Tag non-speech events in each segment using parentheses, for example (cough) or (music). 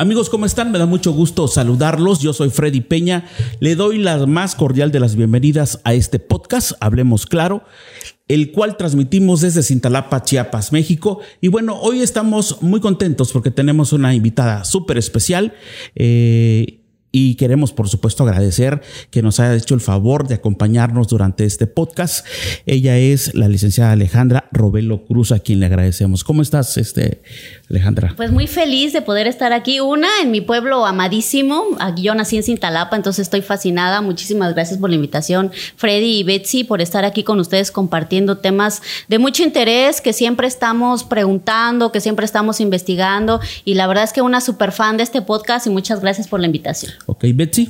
Amigos, ¿cómo están? Me da mucho gusto saludarlos. Yo soy Freddy Peña. Le doy la más cordial de las bienvenidas a este podcast, Hablemos Claro, el cual transmitimos desde Cintalapa, Chiapas, México. Y bueno, hoy estamos muy contentos porque tenemos una invitada súper especial. Eh, y queremos, por supuesto, agradecer que nos haya hecho el favor de acompañarnos durante este podcast. Ella es la licenciada Alejandra Robelo Cruz, a quien le agradecemos. ¿Cómo estás, este, Alejandra? Pues muy feliz de poder estar aquí. Una, en mi pueblo amadísimo. Yo nací en Cintalapa, entonces estoy fascinada. Muchísimas gracias por la invitación, Freddy y Betsy, por estar aquí con ustedes compartiendo temas de mucho interés que siempre estamos preguntando, que siempre estamos investigando. Y la verdad es que una super fan de este podcast y muchas gracias por la invitación. Ok, Betsy.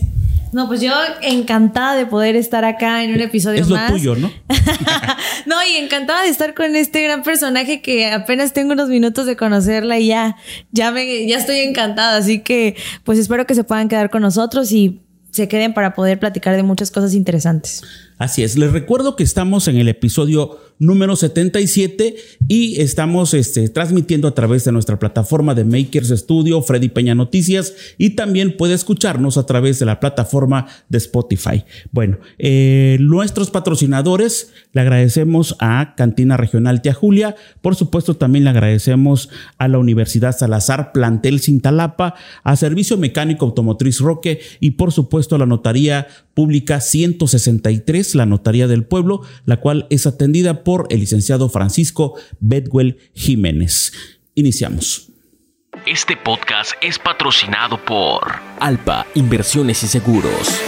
No, pues yo encantada de poder estar acá en un episodio es más. Es lo tuyo, ¿no? (laughs) no, y encantada de estar con este gran personaje que apenas tengo unos minutos de conocerla y ya, ya me, ya estoy encantada. Así que, pues espero que se puedan quedar con nosotros y se queden para poder platicar de muchas cosas interesantes. Así es. Les recuerdo que estamos en el episodio número 77 y estamos este, transmitiendo a través de nuestra plataforma de Makers Studio, Freddy Peña Noticias y también puede escucharnos a través de la plataforma de Spotify. Bueno, eh, nuestros patrocinadores, le agradecemos a Cantina Regional Tia Julia, por supuesto también le agradecemos a la Universidad Salazar Plantel Cintalapa, a Servicio Mecánico Automotriz Roque y por supuesto a la Notaría Pública 163, la Notaría del Pueblo, la cual es atendida por el licenciado Francisco Bedwell Jiménez. Iniciamos. Este podcast es patrocinado por Alpa Inversiones y Seguros.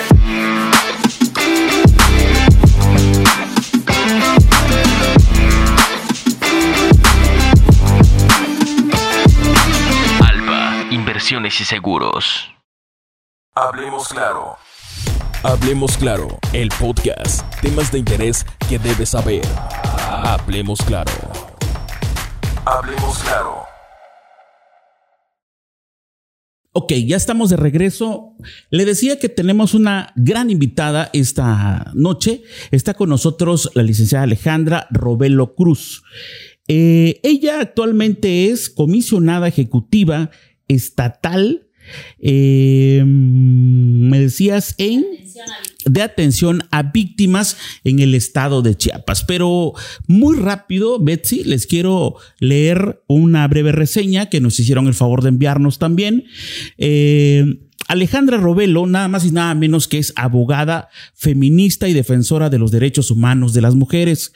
Alpa Inversiones y Seguros. Hablemos claro. Hablemos claro, el podcast. Temas de interés que debes saber. Hablemos claro. Hablemos claro. Ok, ya estamos de regreso. Le decía que tenemos una gran invitada esta noche. Está con nosotros la licenciada Alejandra Robelo Cruz. Eh, ella actualmente es comisionada ejecutiva estatal eh, me decías en de atención a víctimas en el estado de Chiapas. Pero muy rápido, Betsy, les quiero leer una breve reseña que nos hicieron el favor de enviarnos también. Eh, Alejandra Robelo, nada más y nada menos que es abogada feminista y defensora de los derechos humanos de las mujeres,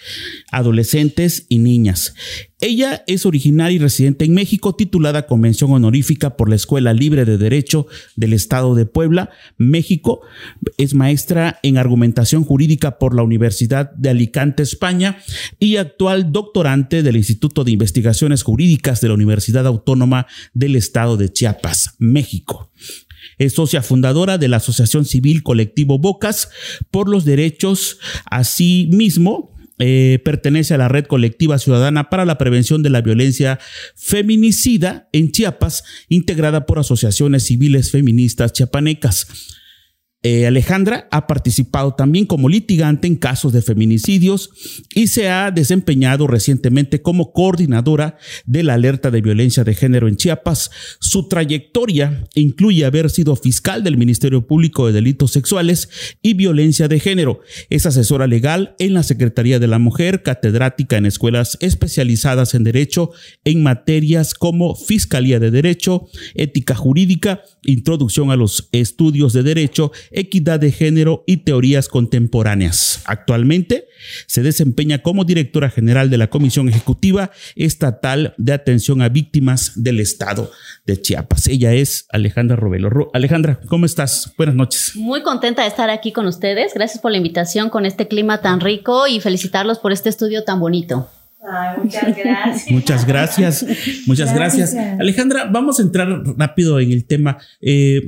adolescentes y niñas. Ella es originaria y residente en México, titulada Convención Honorífica por la Escuela Libre de Derecho del Estado de Puebla, México. Es maestra en argumentación jurídica por la Universidad de Alicante, España, y actual doctorante del Instituto de Investigaciones Jurídicas de la Universidad Autónoma del Estado de Chiapas, México. Es socia fundadora de la Asociación Civil Colectivo Bocas por los Derechos. Asimismo, eh, pertenece a la Red Colectiva Ciudadana para la Prevención de la Violencia Feminicida en Chiapas, integrada por asociaciones civiles feministas chiapanecas. Eh, Alejandra ha participado también como litigante en casos de feminicidios y se ha desempeñado recientemente como coordinadora de la alerta de violencia de género en Chiapas. Su trayectoria incluye haber sido fiscal del Ministerio Público de Delitos Sexuales y Violencia de Género. Es asesora legal en la Secretaría de la Mujer, catedrática en escuelas especializadas en Derecho en materias como Fiscalía de Derecho, Ética Jurídica, Introducción a los Estudios de Derecho, equidad de género y teorías contemporáneas. Actualmente se desempeña como directora general de la Comisión Ejecutiva Estatal de Atención a Víctimas del Estado de Chiapas. Ella es Alejandra Robelo. Alejandra, ¿cómo estás? Buenas noches. Muy contenta de estar aquí con ustedes. Gracias por la invitación con este clima tan rico y felicitarlos por este estudio tan bonito. muchas gracias. Muchas gracias. Muchas gracias. Alejandra, vamos a entrar rápido en el tema. Eh,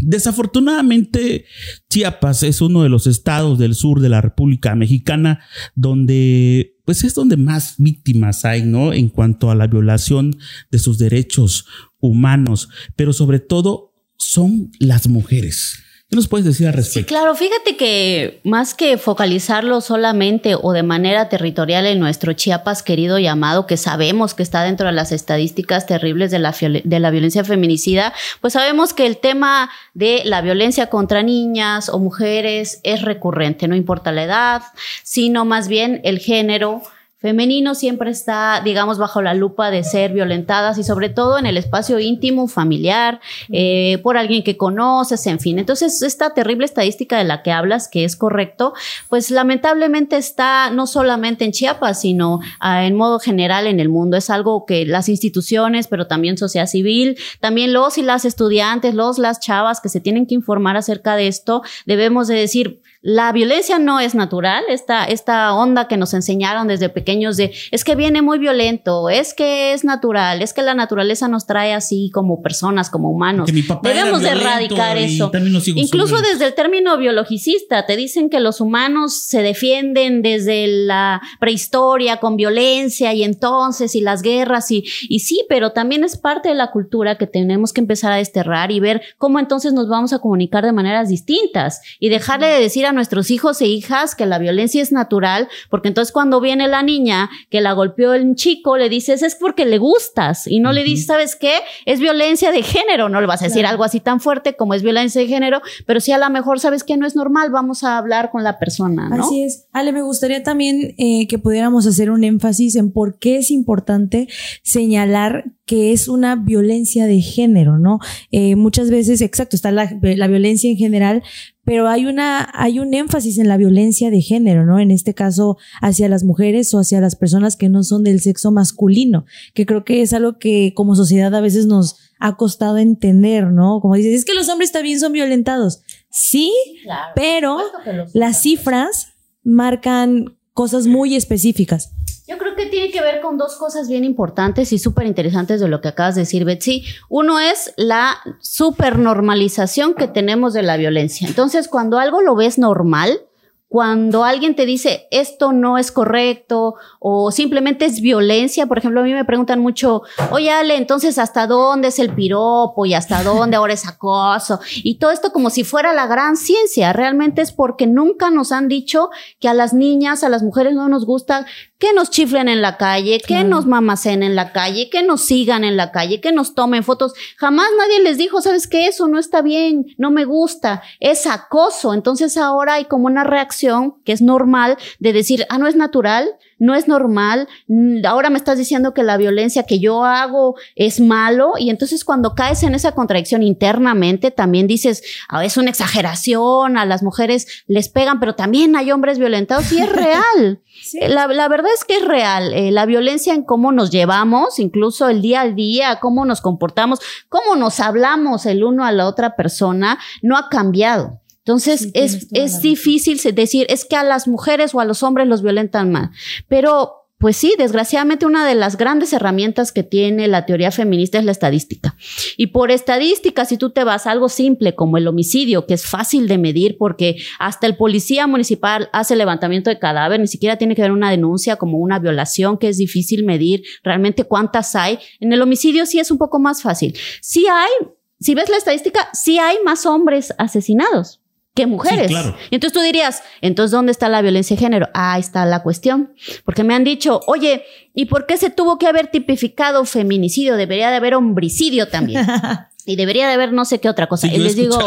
Desafortunadamente, Chiapas es uno de los estados del sur de la República Mexicana donde pues es donde más víctimas hay, ¿no? En cuanto a la violación de sus derechos humanos, pero sobre todo son las mujeres. ¿Qué nos puedes decir al respecto? Sí, claro, fíjate que más que focalizarlo solamente o de manera territorial en nuestro Chiapas querido llamado, que sabemos que está dentro de las estadísticas terribles de la, de la violencia feminicida, pues sabemos que el tema de la violencia contra niñas o mujeres es recurrente, no importa la edad, sino más bien el género femenino siempre está, digamos, bajo la lupa de ser violentadas y sobre todo en el espacio íntimo, familiar, eh, por alguien que conoces, en fin. Entonces, esta terrible estadística de la que hablas, que es correcto, pues lamentablemente está no solamente en Chiapas, sino ah, en modo general en el mundo. Es algo que las instituciones, pero también sociedad civil, también los y las estudiantes, los, las chavas que se tienen que informar acerca de esto, debemos de decir, la violencia no es natural, esta, esta onda que nos enseñaron desde pequeños de es que viene muy violento, es que es natural, es que la naturaleza nos trae así como personas, como humanos. Debemos de erradicar eso. Incluso desde el término biologicista, te dicen que los humanos se defienden desde la prehistoria con violencia y entonces y las guerras y, y sí, pero también es parte de la cultura que tenemos que empezar a desterrar y ver cómo entonces nos vamos a comunicar de maneras distintas y dejarle de decir a nuestros hijos e hijas que la violencia es natural, porque entonces cuando viene la niña que la golpeó el chico, le dices, es porque le gustas, y no le dices, ¿sabes qué? Es violencia de género, no le vas a decir algo así tan fuerte como es violencia de género, pero sí a lo mejor, ¿sabes que No es normal, vamos a hablar con la persona, ¿no? Así es. Ale, me gustaría también eh, que pudiéramos hacer un énfasis en por qué es importante señalar que es una violencia de género, ¿no? Eh, muchas veces, exacto, está la, la, violencia en general, pero hay una, hay un énfasis en la violencia de género, ¿no? En este caso, hacia las mujeres o hacia las personas que no son del sexo masculino, que creo que es algo que como sociedad a veces nos ha costado entender, ¿no? Como dices, es que los hombres también son violentados. Sí, pero las cifras marcan cosas muy específicas. Yo creo que tiene que ver con dos cosas bien importantes y súper interesantes de lo que acabas de decir, Betsy. Uno es la supernormalización que tenemos de la violencia. Entonces, cuando algo lo ves normal, cuando alguien te dice esto no es correcto o simplemente es violencia, por ejemplo, a mí me preguntan mucho, oye Ale, entonces hasta dónde es el piropo y hasta dónde ahora es acoso y todo esto como si fuera la gran ciencia, realmente es porque nunca nos han dicho que a las niñas, a las mujeres no nos gusta que nos chiflen en la calle, que nos mamacen en la calle, que nos sigan en la calle, que nos tomen fotos. Jamás nadie les dijo, sabes que eso no está bien, no me gusta, es acoso. Entonces ahora hay como una reacción que es normal de decir, ah, no es natural, no es normal, mm, ahora me estás diciendo que la violencia que yo hago es malo y entonces cuando caes en esa contradicción internamente también dices, ah, es una exageración, a las mujeres les pegan, pero también hay hombres violentados y es (laughs) real. La, la, verdad es que es real, eh, la violencia en cómo nos llevamos, incluso el día al día, cómo nos comportamos, cómo nos hablamos el uno a la otra persona, no ha cambiado. Entonces es, es difícil decir, es que a las mujeres o a los hombres los violentan más. Pero pues sí, desgraciadamente una de las grandes herramientas que tiene la teoría feminista es la estadística. Y por estadística, si tú te vas a algo simple como el homicidio, que es fácil de medir porque hasta el policía municipal hace levantamiento de cadáver, ni siquiera tiene que haber una denuncia como una violación que es difícil medir realmente cuántas hay. En el homicidio sí es un poco más fácil. Sí hay, si ves la estadística, sí hay más hombres asesinados que mujeres. Y entonces tú dirías, entonces, ¿dónde está la violencia de género? ahí está la cuestión. Porque me han dicho, oye, ¿y por qué se tuvo que haber tipificado feminicidio? Debería de haber homicidio también. (laughs) y debería de haber no sé qué otra cosa. y les digo,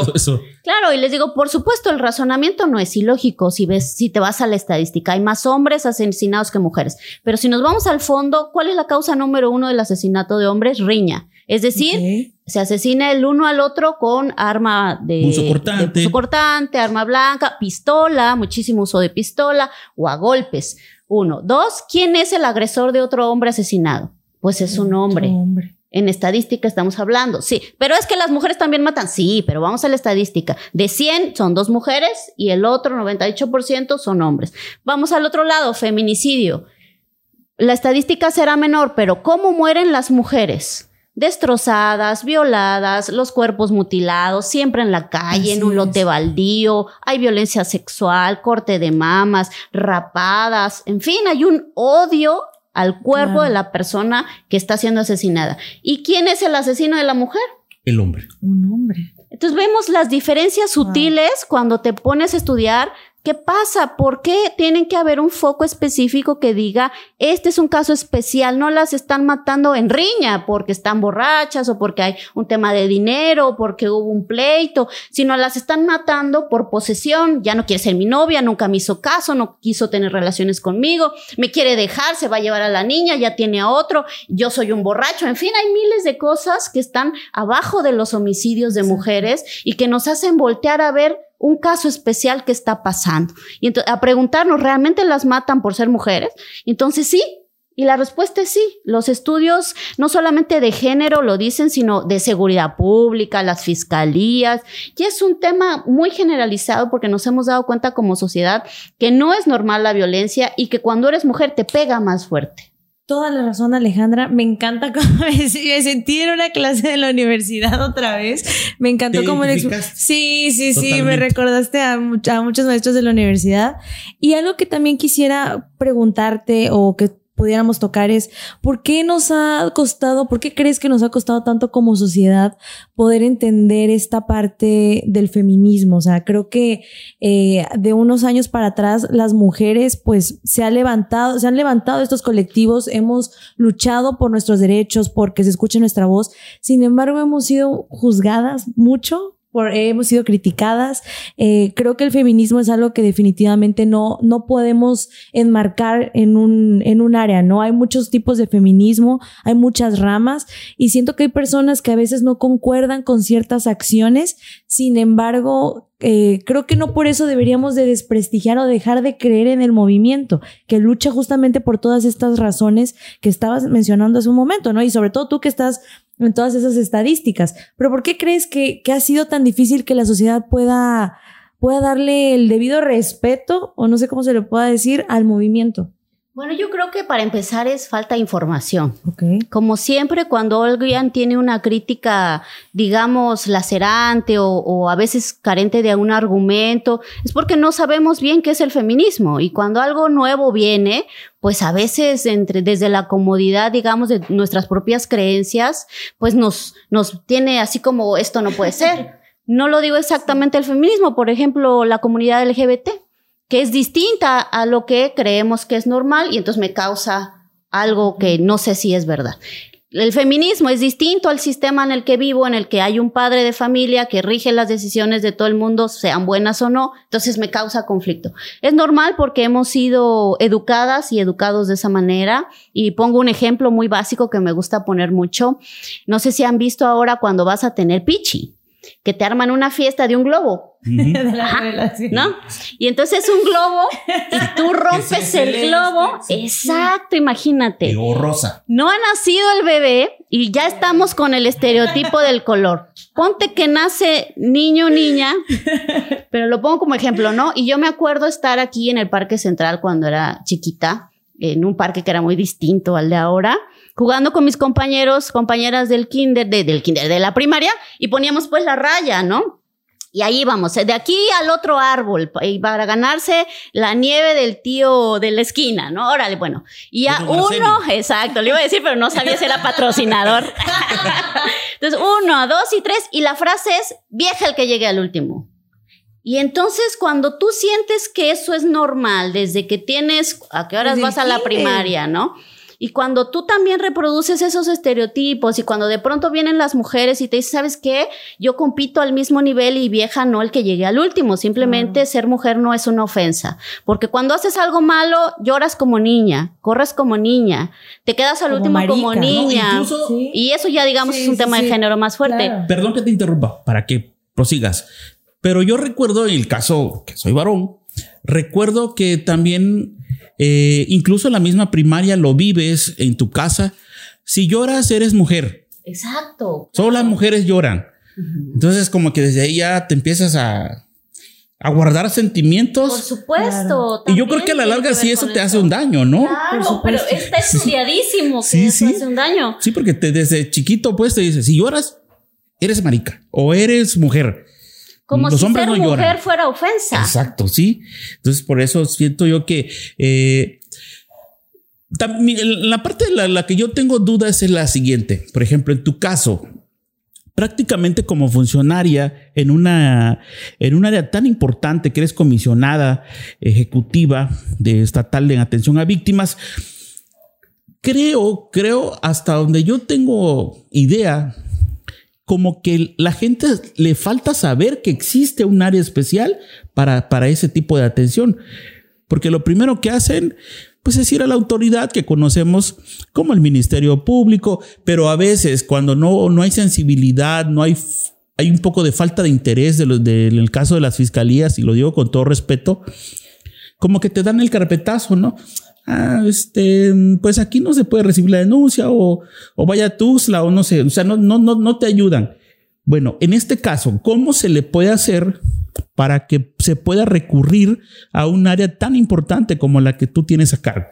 claro, y les digo, por supuesto, el razonamiento no es ilógico si ves, si te vas a la estadística, hay más hombres asesinados que mujeres. Pero si nos vamos al fondo, ¿cuál es la causa número uno del asesinato de hombres? Riña. Es decir, se asesina el uno al otro con arma de uso cortante. cortante, arma blanca, pistola, muchísimo uso de pistola o a golpes. Uno. Dos, ¿quién es el agresor de otro hombre asesinado? Pues es un hombre. hombre. En estadística estamos hablando, sí, pero es que las mujeres también matan, sí, pero vamos a la estadística. De 100 son dos mujeres y el otro 98% son hombres. Vamos al otro lado, feminicidio. La estadística será menor, pero ¿cómo mueren las mujeres? Destrozadas, violadas, los cuerpos mutilados, siempre en la calle, en un lote baldío, hay violencia sexual, corte de mamas, rapadas, en fin, hay un odio al cuerpo de la persona que está siendo asesinada. ¿Y quién es el asesino de la mujer? El hombre. Un hombre. Entonces vemos las diferencias sutiles cuando te pones a estudiar ¿Qué pasa? ¿Por qué tienen que haber un foco específico que diga, este es un caso especial, no las están matando en riña porque están borrachas o porque hay un tema de dinero o porque hubo un pleito, sino las están matando por posesión, ya no quiere ser mi novia, nunca me hizo caso, no quiso tener relaciones conmigo, me quiere dejar, se va a llevar a la niña, ya tiene a otro, yo soy un borracho, en fin, hay miles de cosas que están abajo de los homicidios de mujeres y que nos hacen voltear a ver un caso especial que está pasando. Y entonces, a preguntarnos, ¿realmente las matan por ser mujeres? Entonces sí. Y la respuesta es sí. Los estudios no solamente de género lo dicen, sino de seguridad pública, las fiscalías. Y es un tema muy generalizado porque nos hemos dado cuenta como sociedad que no es normal la violencia y que cuando eres mujer te pega más fuerte. Toda la razón, Alejandra. Me encanta (laughs) cómo me, sentí en una clase de la universidad otra vez. Me encantó cómo le Sí, sí, sí. Me recordaste a, a muchos maestros de la universidad. Y algo que también quisiera preguntarte o que pudiéramos tocar es, ¿por qué nos ha costado, por qué crees que nos ha costado tanto como sociedad poder entender esta parte del feminismo? O sea, creo que eh, de unos años para atrás las mujeres pues se han levantado, se han levantado estos colectivos, hemos luchado por nuestros derechos, porque se escuche nuestra voz, sin embargo hemos sido juzgadas mucho hemos sido criticadas. Eh, creo que el feminismo es algo que definitivamente no, no podemos enmarcar en un, en un área, ¿no? Hay muchos tipos de feminismo, hay muchas ramas y siento que hay personas que a veces no concuerdan con ciertas acciones, sin embargo, eh, creo que no por eso deberíamos de desprestigiar o dejar de creer en el movimiento, que lucha justamente por todas estas razones que estabas mencionando hace un momento, ¿no? Y sobre todo tú que estás en todas esas estadísticas. Pero ¿por qué crees que, ha sido tan difícil que la sociedad pueda, pueda darle el debido respeto, o no sé cómo se le pueda decir, al movimiento? Bueno, yo creo que para empezar es falta de información. Okay. Como siempre, cuando alguien tiene una crítica, digamos, lacerante o, o, a veces carente de algún argumento, es porque no sabemos bien qué es el feminismo. Y cuando algo nuevo viene, pues a veces entre, desde la comodidad, digamos, de nuestras propias creencias, pues nos, nos tiene así como esto no puede ser. (laughs) No lo digo exactamente el feminismo, por ejemplo, la comunidad LGBT que es distinta a lo que creemos que es normal y entonces me causa algo que no sé si es verdad. El feminismo es distinto al sistema en el que vivo, en el que hay un padre de familia que rige las decisiones de todo el mundo, sean buenas o no, entonces me causa conflicto. Es normal porque hemos sido educadas y educados de esa manera. Y pongo un ejemplo muy básico que me gusta poner mucho. No sé si han visto ahora cuando vas a tener pichi que te arman una fiesta de un globo. (laughs) ¿No? Y entonces un globo y (laughs) tú rompes el globo. Exacto, imagínate. rosa. No ha nacido el bebé y ya estamos con el estereotipo del color. Ponte que nace niño niña, (laughs) pero lo pongo como ejemplo, ¿no? Y yo me acuerdo estar aquí en el Parque Central cuando era chiquita, en un parque que era muy distinto al de ahora jugando con mis compañeros, compañeras del kinder, del kinder, de la primaria, y poníamos pues la raya, ¿no? Y ahí vamos, de aquí al otro árbol, y para ganarse la nieve del tío de la esquina, ¿no? Órale, bueno. Y a uno, exacto, le iba a decir, pero no sabía si era patrocinador. (laughs) Entonces, uno, dos y tres, y la frase es, vieja el que llegue al último. Y entonces cuando tú sientes que eso es normal, desde que tienes, ¿a qué horas vas a la primaria, no? Y cuando tú también reproduces esos estereotipos y cuando de pronto vienen las mujeres y te dicen, ¿sabes qué? Yo compito al mismo nivel y vieja no el que llegue al último. Simplemente ser mujer no es una ofensa. Porque cuando haces algo malo, lloras como niña, corres como niña, te quedas al último como niña. Y eso ya digamos es un tema de género más fuerte. Perdón que te interrumpa para que prosigas. Pero yo recuerdo en el caso que soy varón, recuerdo que también eh, incluso en la misma primaria lo vives en tu casa. Si lloras, eres mujer. Exacto. Solo las mujeres lloran. Entonces, como que desde ahí ya te empiezas a, a guardar sentimientos. Por supuesto. Y yo creo que a la larga sí eso te hace un daño, ¿no? Claro, pero está estudiadísimo que eso hace un daño. Sí, porque te, desde chiquito pues te dice, si lloras, eres marica o eres mujer. Como si ser mujer fuera ofensa. Exacto, sí. Entonces, por eso siento yo que eh, la parte de la, que yo tengo dudas es la siguiente. Por ejemplo, en tu caso, prácticamente como funcionaria en una en un área tan importante que eres comisionada ejecutiva de estatal en atención a víctimas. Creo, creo hasta donde yo tengo idea, como que la gente le falta saber que existe un área especial para, para ese tipo de atención. Porque lo primero que hacen, pues es ir a la autoridad que conocemos como el Ministerio Público, pero a veces cuando no, no hay sensibilidad, no hay, hay un poco de falta de interés de en el caso de las fiscalías, y lo digo con todo respeto, como que te dan el carpetazo, ¿no? Ah, este, pues aquí no se puede recibir la denuncia o, o vaya a Tuzla o no sé, o sea, no, no, no, no te ayudan. Bueno, en este caso, ¿cómo se le puede hacer para que se pueda recurrir a un área tan importante como la que tú tienes a cargo?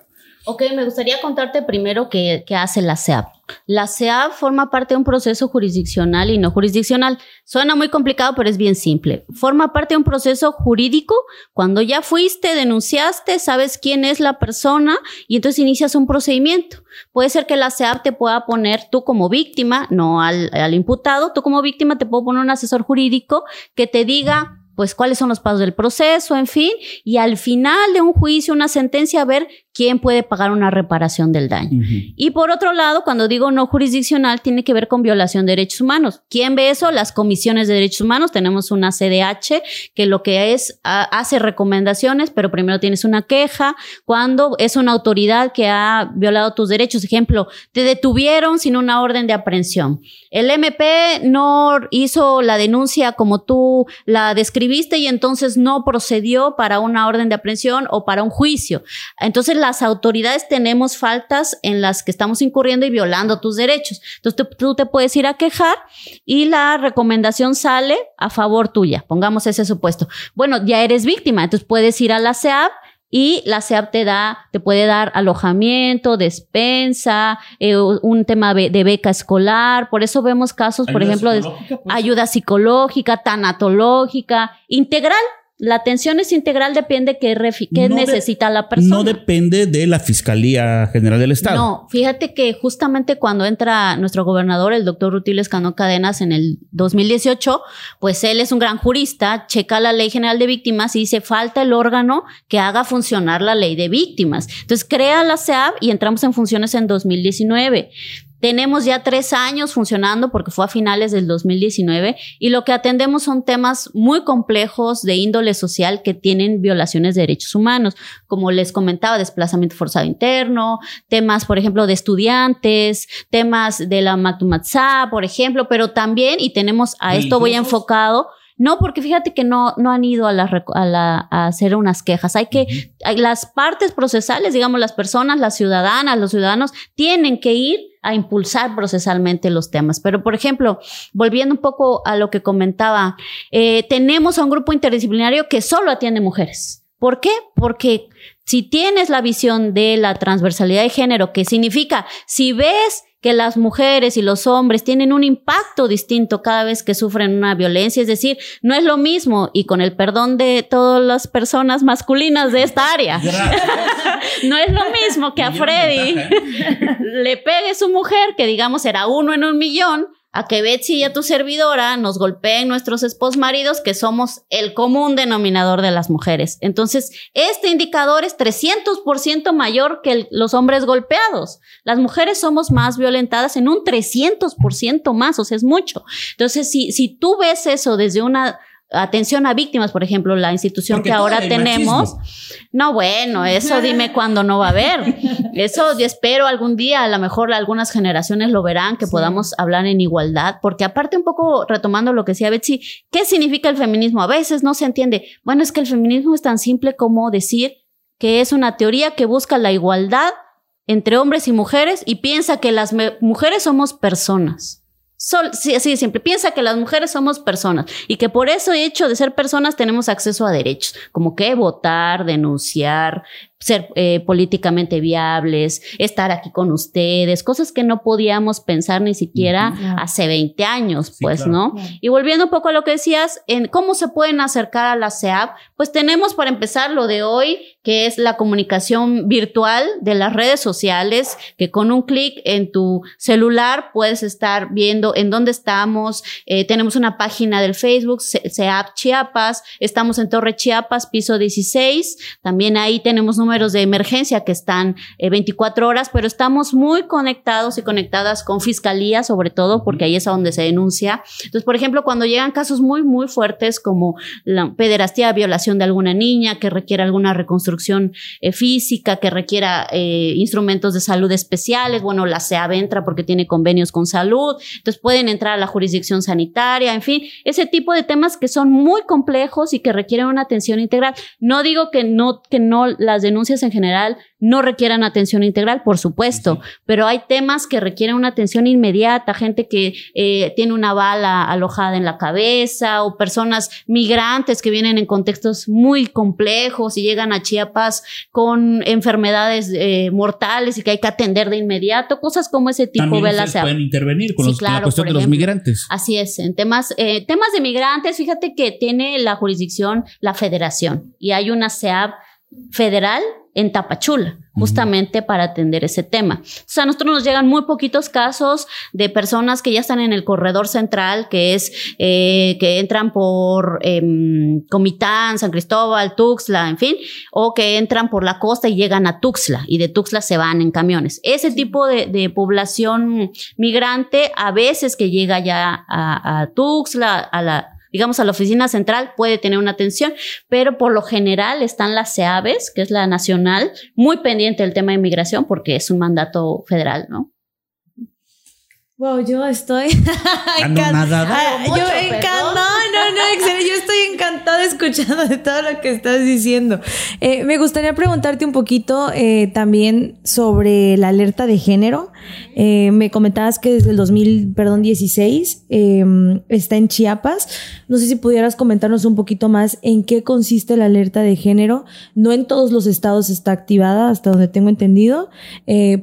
Ok, me gustaría contarte primero qué, hace la SEAP. La SEAP forma parte de un proceso jurisdiccional y no jurisdiccional. Suena muy complicado, pero es bien simple. Forma parte de un proceso jurídico. Cuando ya fuiste, denunciaste, sabes quién es la persona y entonces inicias un procedimiento. Puede ser que la SEAP te pueda poner tú como víctima, no al, al imputado, tú como víctima te puedo poner un asesor jurídico que te diga pues cuáles son los pasos del proceso, en fin, y al final de un juicio, una sentencia, ver quién puede pagar una reparación del daño. Y por otro lado, cuando digo no jurisdiccional, tiene que ver con violación de derechos humanos. ¿Quién ve eso? Las comisiones de derechos humanos. Tenemos una CDH que lo que es, hace recomendaciones, pero primero tienes una queja. Cuando es una autoridad que ha violado tus derechos, ejemplo, te detuvieron sin una orden de aprehensión. El MP no hizo la denuncia como tú la describiste y entonces no procedió para una orden de aprehensión o para un juicio. Entonces las autoridades tenemos faltas en las que estamos incurriendo y violando tus derechos. Entonces tú, te puedes ir a quejar y la recomendación sale a favor tuya. Pongamos ese supuesto. Bueno, ya eres víctima, entonces puedes ir a la CEAP y la SEAP te da, te puede dar alojamiento, despensa, eh, un tema de beca escolar. Por eso vemos casos, por ejemplo, de pues. ayuda psicológica, tanatológica, integral. La atención es integral, depende qué, qué necesita la persona. No depende de la Fiscalía General del Estado. No, fíjate que justamente cuando entra nuestro gobernador, el doctor Rutiles Cano Cadenas, en el 2018, pues él es un gran jurista, checa la Ley General de Víctimas y dice, falta el órgano que haga funcionar la ley de víctimas. Entonces crea la SEAB y entramos en funciones en 2019. Tenemos ya tres años funcionando porque fue a finales del 2019 y lo que atendemos son temas muy complejos de índole social que tienen violaciones de derechos humanos, como les comentaba, desplazamiento forzado interno, temas, por ejemplo, de estudiantes, temas de la Matumatzá, por ejemplo, pero también, y tenemos a esto voy enfocado, no, porque fíjate que no, no han ido a, la, a, hacer unas quejas. Hay que, las partes procesales, digamos, las personas, las ciudadanas, los ciudadanos, tienen que ir a impulsar procesalmente los temas. Pero, por ejemplo, volviendo un poco a lo que comentaba, eh, tenemos a un grupo interdisciplinario que solo atiende mujeres. ¿Por qué? Porque si tienes la visión de la transversalidad de género, que significa, si ves que las mujeres y los hombres tienen un impacto distinto cada vez que sufren una violencia. Es decir, no es lo mismo, y con el perdón de todas las personas masculinas de esta área, (laughs) no es lo mismo que a Freddy (laughs) le pegue su mujer, que digamos era uno en un millón, a que Betsy y a tu servidora nos golpeen nuestros esposos maridos, que somos el común denominador de las mujeres. Entonces, este indicador es 300% mayor que los hombres golpeados. Las mujeres somos más violentadas en un 300% más, o sea, es mucho. Entonces, si, si tú ves eso desde una atención a víctimas, por ejemplo, la institución que ahora tenemos. No, bueno, eso dime (laughs) cuándo no va a haber. Eso yo espero algún día, a lo mejor algunas generaciones lo verán, que podamos hablar en igualdad, porque aparte un poco retomando lo que decía Betsy, ¿qué significa el feminismo? A veces no se entiende. Bueno, es que el feminismo es tan simple como decir que es una teoría que busca la igualdad entre hombres y mujeres y piensa que las mujeres somos personas. Sol, sí, así siempre. Piensa que las mujeres somos personas y que por eso hecho de ser personas tenemos acceso a derechos, como que votar, denunciar, ser eh, políticamente viables, estar aquí con ustedes, cosas que no podíamos pensar ni siquiera hace 20 años, pues, ¿no? Y volviendo un poco a lo que decías, en cómo se pueden acercar a la CEAP, pues tenemos para empezar lo de hoy, que es la comunicación virtual de las redes sociales, que con un clic en tu celular puedes estar viendo en dónde estamos. Eh, tenemos una página del Facebook, CEAP Chiapas, estamos en Torre Chiapas, piso 16. También ahí tenemos números de emergencia que están 24 eh, horas, pero estamos muy conectados y conectadas con fiscalía, sobre todo, porque ahí es a donde se denuncia. Entonces, por ejemplo, cuando llegan casos muy, muy fuertes como la pederastía, violación de alguna niña que requiere alguna reconstrucción eh, física, que requiera eh, instrumentos de salud especiales, bueno, la SEAB entra porque tiene convenios con salud, entonces pueden entrar a la jurisdicción sanitaria, en fin, ese tipo de temas que son muy complejos y que requieren una atención integral. No digo que no, que no las denuncias en general no requieran atención integral, por supuesto, pero hay temas que requieren una atención inmediata, gente que eh, tiene una bala alojada en la cabeza o personas migrantes que vienen en contextos muy complejos y llegan a Chiapas con enfermedades eh, mortales y que hay que atender de inmediato, cosas como ese tipo. También pueden intervenir con la cuestión de los migrantes. Así es, en temas, eh, temas de migrantes, fíjate que tiene la jurisdicción la federación y hay una SEAB federal en Tapachula, justamente para atender ese tema. O sea, a nosotros nos llegan muy poquitos casos de personas que ya están en el corredor central, que es eh, que entran por eh, Comitán, San Cristóbal, Tuxtla, en fin, o que entran por la costa y llegan a Tuxtla y de Tuxtla se van en camiones. Ese tipo de, población migrante, a veces que llega ya a, a Tuxtla, a la digamos, a la oficina central puede tener una atención, pero por lo general están las CEAVES, que es la nacional, muy pendiente del tema de inmigración porque es un mandato federal, ¿no? Wow, yo estoy (laughs) encantada. Ah, yo encantada. No, excelente. Yo estoy encantada escuchando de todo lo que estás diciendo. Eh, me gustaría preguntarte un poquito eh, también sobre la alerta de género. Eh, me comentabas que desde el 2016 em, está en Chiapas. No sé si pudieras comentarnos un poquito más en qué consiste la alerta de género. No en todos los estados está activada, hasta donde tengo entendido.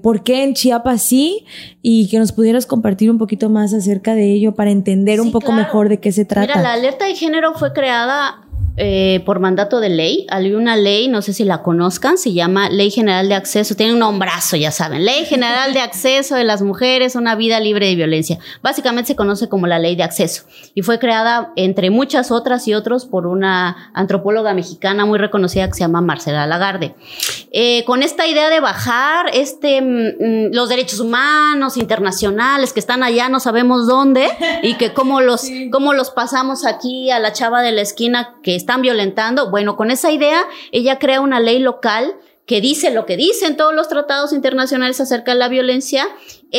¿Por qué en Chiapas sí? Y que nos pudieras compartir un poquito más acerca de ello para entender un poco mejor de qué se trata. Mira, la alerta de género fue creada eh, por mandato de ley. Hay una ley, no sé si la conozcan, se llama Ley General de Acceso. Tiene un nombrazo, ya saben. Ley General de Acceso de las Mujeres a una vida libre de violencia. Básicamente se conoce como la Ley de Acceso. Y fue creada, entre muchas otras y otros, por una antropóloga mexicana muy reconocida que se llama Marcela Lagarde. Eh, con esta idea de bajar este, mm, mm, los derechos humanos internacionales que están allá, no sabemos dónde, y que cómo los, cómo los pasamos aquí a la chava de la esquina que están violentando. Bueno, con esa idea, ella crea una ley local que dice lo que dicen todos los tratados internacionales acerca de la violencia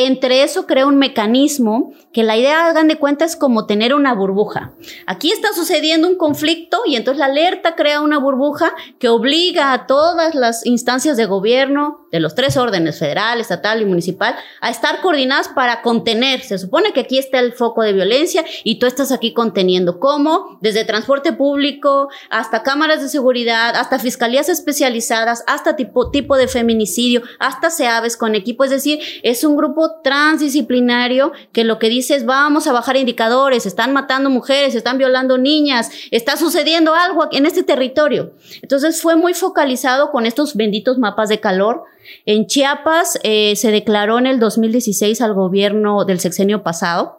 entre eso crea un mecanismo que la idea, hagan de cuenta, es como tener una burbuja. Aquí está sucediendo un conflicto y entonces la alerta crea una burbuja que obliga a todas las instancias de gobierno de los tres órdenes, federal, estatal y municipal, a estar coordinadas para contener. Se supone que aquí está el foco de violencia y tú estás aquí conteniendo. ¿Cómo? Desde transporte público hasta cámaras de seguridad, hasta fiscalías especializadas, hasta tipo, tipo de feminicidio, hasta SEAVES con equipo. Es decir, es un grupo transdisciplinario que lo que dice es vamos a bajar indicadores, están matando mujeres, están violando niñas, está sucediendo algo en este territorio. Entonces fue muy focalizado con estos benditos mapas de calor. En Chiapas eh, se declaró en el 2016 al gobierno del sexenio pasado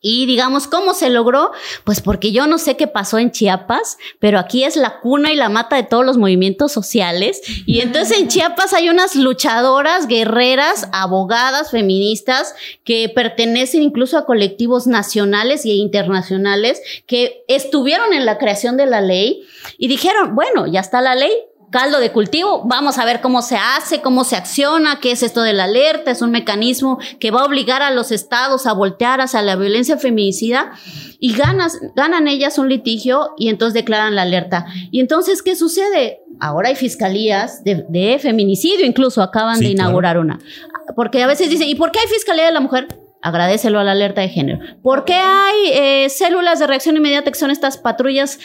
y digamos, ¿cómo se logró? Pues porque yo no sé qué pasó en Chiapas, pero aquí es la cuna y la mata de todos los movimientos sociales. Y entonces en Chiapas hay unas luchadoras, guerreras, abogadas, feministas, que pertenecen incluso a colectivos nacionales e internacionales que estuvieron en la creación de la ley y dijeron, bueno, ya está la ley, caldo de cultivo. Vamos a ver cómo se hace, cómo se acciona, qué es esto de la alerta. Es un mecanismo que va a obligar a los estados a voltear hacia la violencia feminicida y ganas, ganan ellas un litigio y entonces declaran la alerta. Y entonces, ¿qué sucede? Ahora hay fiscalías de, feminicidio, incluso acaban de inaugurar una. Porque a veces dicen, ¿y por qué hay fiscalía de la mujer? Agradecelo a la alerta de género. ¿Por qué hay eh, células de reacción inmediata que son estas patrullas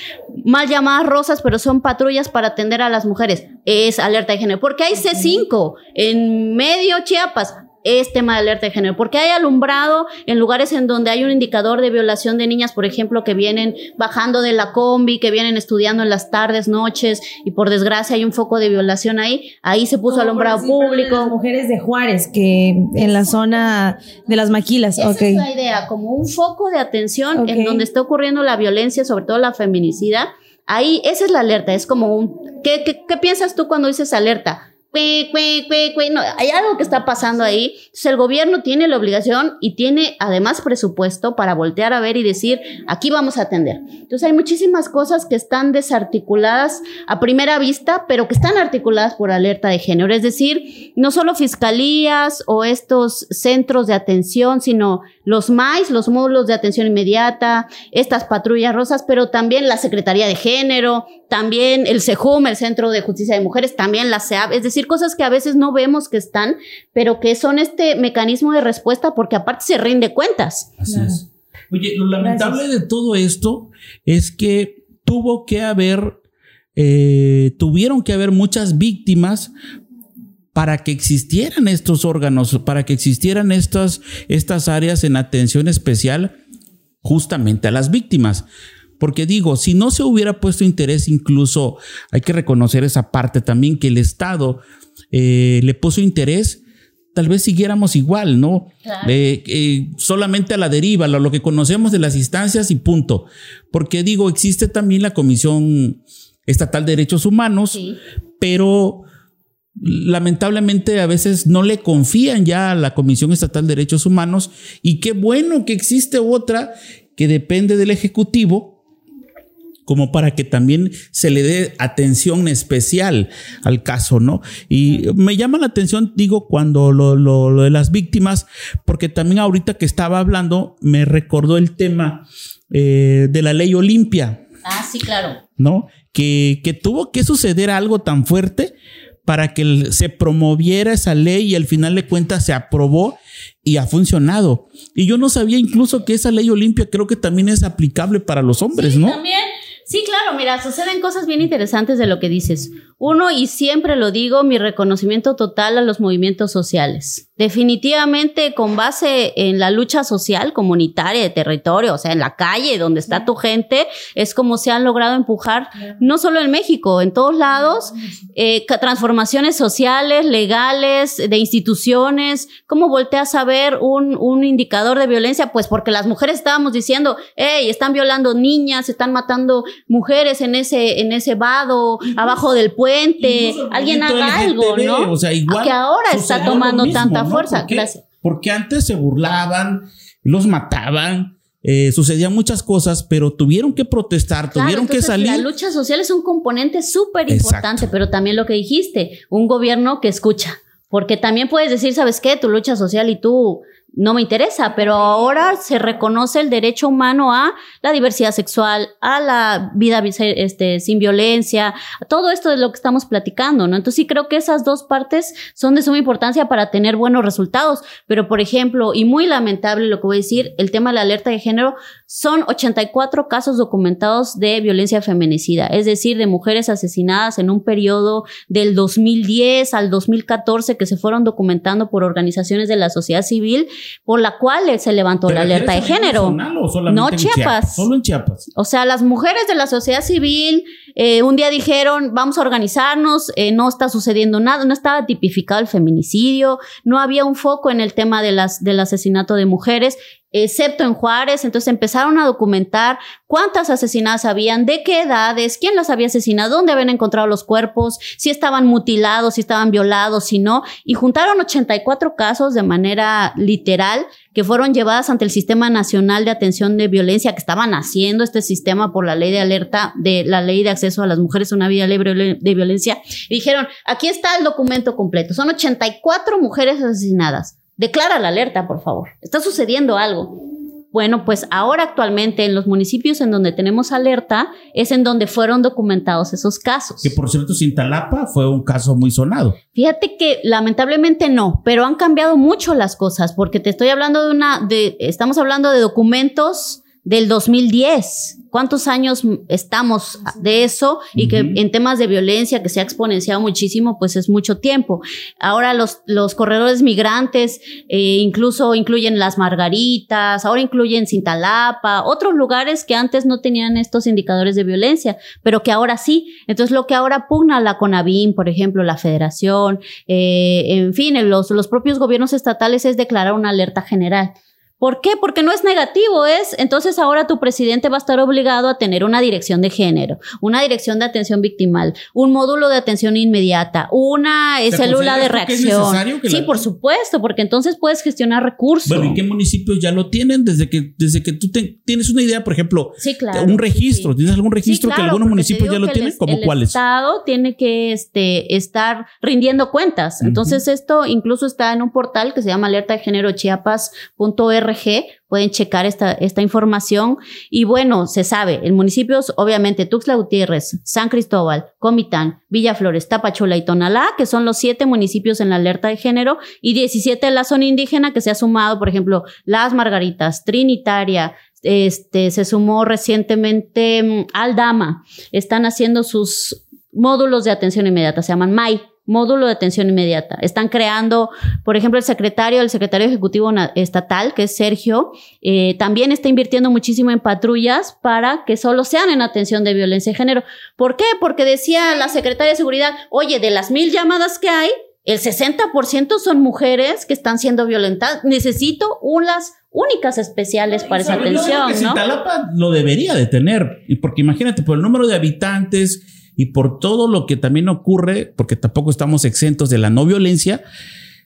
mal llamadas rosas, pero son patrullas para atender a las mujeres? es alerta de género, porque hay C5 en medio Chiapas es tema de alerta de género, porque hay alumbrado en lugares en donde hay un indicador de violación de niñas, por ejemplo, que vienen bajando de la combi, que vienen estudiando en las tardes, noches, y por desgracia hay un foco de violación ahí, ahí se puso alumbrado público. Las mujeres de Juárez, que en la zona de las maquilas, Esa es la idea, como un foco de atención en donde está ocurriendo la violencia, sobre todo la feminicida. Ahí, esa es la alerta, es como un, ¿qué, qué, qué piensas tú cuando dices alerta? No, hay algo que está pasando ahí. Entonces el gobierno tiene la obligación y tiene además presupuesto para voltear a ver y decir, aquí vamos a atender. Entonces hay muchísimas cosas que están desarticuladas a primera vista, pero que están articuladas por alerta de género. Es decir, no solo fiscalías o estos centros de atención, sino los MAIS, los módulos de atención inmediata, estas patrullas rosas, pero también la Secretaría de Género, también el CEJUM, el Centro de Justicia de Mujeres, también la CEAB, es decir, cosas que a veces no vemos que están, pero que son este mecanismo de respuesta porque aparte se rinde cuentas. Así es. Oye, lo lamentable de todo esto es que tuvo que haber, eh, tuvieron que haber muchas víctimas para que existieran estos órganos, para que existieran estas, estas áreas en atención especial justamente a las víctimas. Porque digo, si no se hubiera puesto interés, incluso hay que reconocer esa parte también, que el Estado eh, le puso interés, tal vez siguiéramos igual, ¿no? Eh, eh, solamente a la deriva, lo, lo, que conocemos de las instancias y punto. Porque digo, existe también la Comisión Estatal de Derechos Humanos, pero lamentablemente a veces no le confían ya a la Comisión Estatal de Derechos Humanos y qué bueno que existe otra que depende del Ejecutivo como para que también se le dé atención especial al caso, ¿no? Y me llama la atención, digo, cuando lo, lo, de las víctimas, porque también ahorita que estaba hablando, me recordó el tema eh, de la ley Olimpia. Ah, sí, claro. ¿No? Que, que tuvo que suceder algo tan fuerte para que se promoviera esa ley y al final de cuentas se aprobó y ha funcionado. Y yo no sabía incluso que esa ley Olimpia creo que también es aplicable para los hombres, ¿no? También. Sí, claro, mira, suceden cosas bien interesantes de lo que dices. Uno, y siempre lo digo, mi reconocimiento total a los movimientos sociales. Definitivamente con base en la lucha social, comunitaria, de territorio, o sea, en la calle, donde está tu gente, es como se han logrado empujar, no solo en México, en todos lados, eh, transformaciones sociales, legales, de instituciones. ¿Cómo volteas a ver un, un indicador de violencia? Pues porque las mujeres estábamos diciendo, hey, están violando niñas, están matando mujeres en ese, en ese vado, abajo del puente, alguien haga algo, ¿no? O sea, igual que ahora está tomando tanta fuerza. Gracias. Porque antes se burlaban, los mataban. Eh, sucedían muchas cosas, pero tuvieron que protestar, tuvieron que salir. La lucha social es un componente súper importante, pero también lo que dijiste, un gobierno que escucha. Porque también puedes decir, ¿sabes qué? Tu lucha social y tú no me interesa, pero ahora se reconoce el derecho humano a la diversidad sexual, a la vida este, sin violencia, a todo esto de lo que estamos platicando, ¿no? Entonces sí creo que esas dos partes son de suma importancia para tener buenos resultados, pero por ejemplo, y muy lamentable lo que voy a decir, el tema de la alerta de género, son 84 casos documentados de violencia feminicida, es decir, de mujeres asesinadas en un periodo del 2010 al 2014 que se fueron documentando por organizaciones de la sociedad civil por la cual se levantó la alerta de género. no Chiapas. Solo en Chiapas. O sea, las mujeres de la sociedad civil eh, un día dijeron, vamos a organizarnos, eh, no está sucediendo nada, no estaba tipificado el feminicidio, no había un foco en el tema de las, del asesinato de mujeres excepto en Juárez. Entonces empezaron a documentar cuántas asesinadas habían, de qué edades, quién las había asesinado, dónde habían encontrado los cuerpos, si estaban mutilados, si estaban violados, si no. Y juntaron 84 casos de manera literal que fueron llevadas ante el Sistema Nacional de Atención de Violencia que estaban haciendo este sistema por la ley de alerta de la ley de acceso a las mujeres a una vida libre de violencia. Y dijeron, aquí está el documento completo. Son 84 mujeres asesinadas. Declara la alerta, por favor. Está sucediendo algo. Bueno, pues ahora actualmente en los municipios en donde tenemos alerta es en donde fueron documentados esos casos. Que por cierto, Cintalapa fue un caso muy sonado. Fíjate que lamentablemente no, pero han cambiado mucho las cosas porque te estoy hablando de una, de, estamos hablando de documentos del 2010. ¿Cuántos años estamos de eso? Y que en temas de violencia que se ha exponenciado muchísimo, pues es mucho tiempo. Ahora los, los corredores migrantes eh, incluso incluyen las Margaritas, ahora incluyen Cintalapa, otros lugares que antes no tenían estos indicadores de violencia, pero que ahora sí. Entonces lo que ahora pugna la CONAVIM, por ejemplo, la Federación, eh, en fin, los, los propios gobiernos estatales es declarar una alerta general. ¿Por qué? Porque no es negativo, es entonces ahora tu presidente va a estar obligado a tener una dirección de género, una dirección de atención victimal, un módulo de atención inmediata, una célula de reacción. sí, por supuesto, porque entonces puedes gestionar recursos. Bueno, ¿y qué municipios ya lo tienen? Desde que, desde que tú tienes una idea, por ejemplo, sí, claro, un registro, ¿tienes algún registro que algunos municipios ya lo tienen? ¿Como cuáles? El Estado tiene que este, estar rindiendo cuentas. Entonces, esto incluso está en un portal que se llama alerta de género chiapas.org pueden checar esta, esta información. Y bueno, se sabe, en municipios, obviamente, Tuxtla Gutiérrez, San Cristóbal, Comitán, Villaflores, Tapachula y Tonalá, que son los siete municipios en la alerta de género, y 17 en la zona indígena, que se ha sumado, por ejemplo, Las Margaritas, Trinitaria, este, se sumó recientemente mm, Aldama, están haciendo sus módulos de atención inmediata, se llaman MAI, módulo de atención inmediata. Están creando, por ejemplo, el secretario, el secretario ejecutivo estatal, que es Sergio, eh, también está invirtiendo muchísimo en patrullas para que solo sean en atención de violencia de género. ¿Por qué? Porque decía la secretaria de seguridad, oye, de las mil llamadas que hay, el 60% son mujeres que están siendo violentadas. Necesito unas únicas especiales para esa atención, ¿no? lo debería de tener, porque imagínate, por el número de habitantes, y por todo lo que también ocurre, porque tampoco estamos exentos de la no violencia,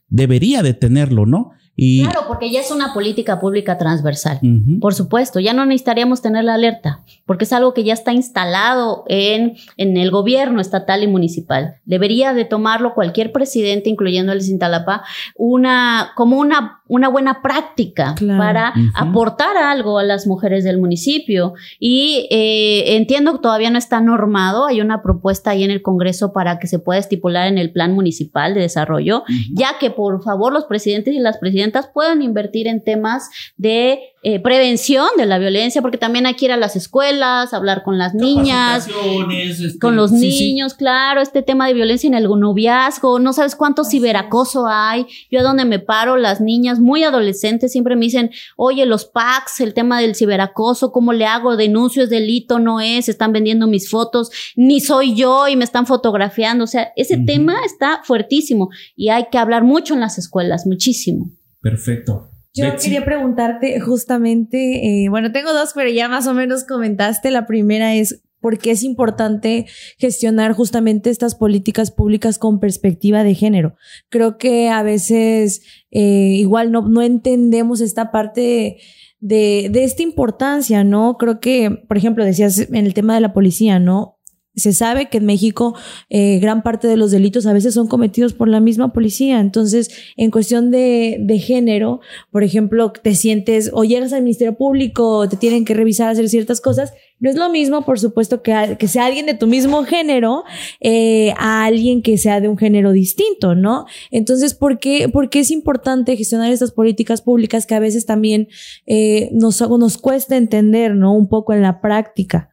debería de tenerlo, ¿no? Claro, porque ya es una política pública transversal. Por supuesto, ya no necesitaríamos tener la alerta, porque es algo que ya está instalado en, en el gobierno estatal y municipal. Debería de tomarlo cualquier presidente, incluyendo el Cintalapa, una, como una, una buena práctica para aportar algo a las mujeres del municipio. Y eh, entiendo que todavía no está normado, hay una propuesta ahí en el Congreso para que se pueda estipular en el Plan Municipal de Desarrollo, ya que por favor los presidentes y las presidentas puedan invertir en temas de eh, prevención de la violencia, porque también hay que ir a las escuelas, hablar con las niñas, este, con los niños, claro, este tema de violencia en el noviazgo, no sabes cuánto ciberacoso hay. Yo a donde me paro, las niñas muy adolescentes siempre me dicen, oye, los packs, el tema del ciberacoso, ¿cómo le hago? Denuncio, es delito, no es, están vendiendo mis fotos, ni soy yo y me están fotografiando. O sea, ese tema está fuertísimo y hay que hablar mucho en las escuelas, muchísimo. Perfecto. Yo quería preguntarte justamente, eh, bueno, tengo dos, pero ya más o menos comentaste. La primera es, ¿por qué es importante gestionar justamente estas políticas públicas con perspectiva de género? Creo que a veces eh, igual no, no entendemos esta parte de, de esta importancia, ¿no? Creo que, por ejemplo, decías en el tema de la policía, ¿no? Se sabe que en México eh, gran parte de los delitos a veces son cometidos por la misma policía. Entonces, en cuestión de, de género, por ejemplo, te sientes o llegas al Ministerio Público, te tienen que revisar, hacer ciertas cosas. No es lo mismo, por supuesto, que, que sea alguien de tu mismo género eh, a alguien que sea de un género distinto, ¿no? Entonces, ¿por qué, por qué es importante gestionar estas políticas públicas que a veces también eh, nos, nos cuesta entender, ¿no? Un poco en la práctica.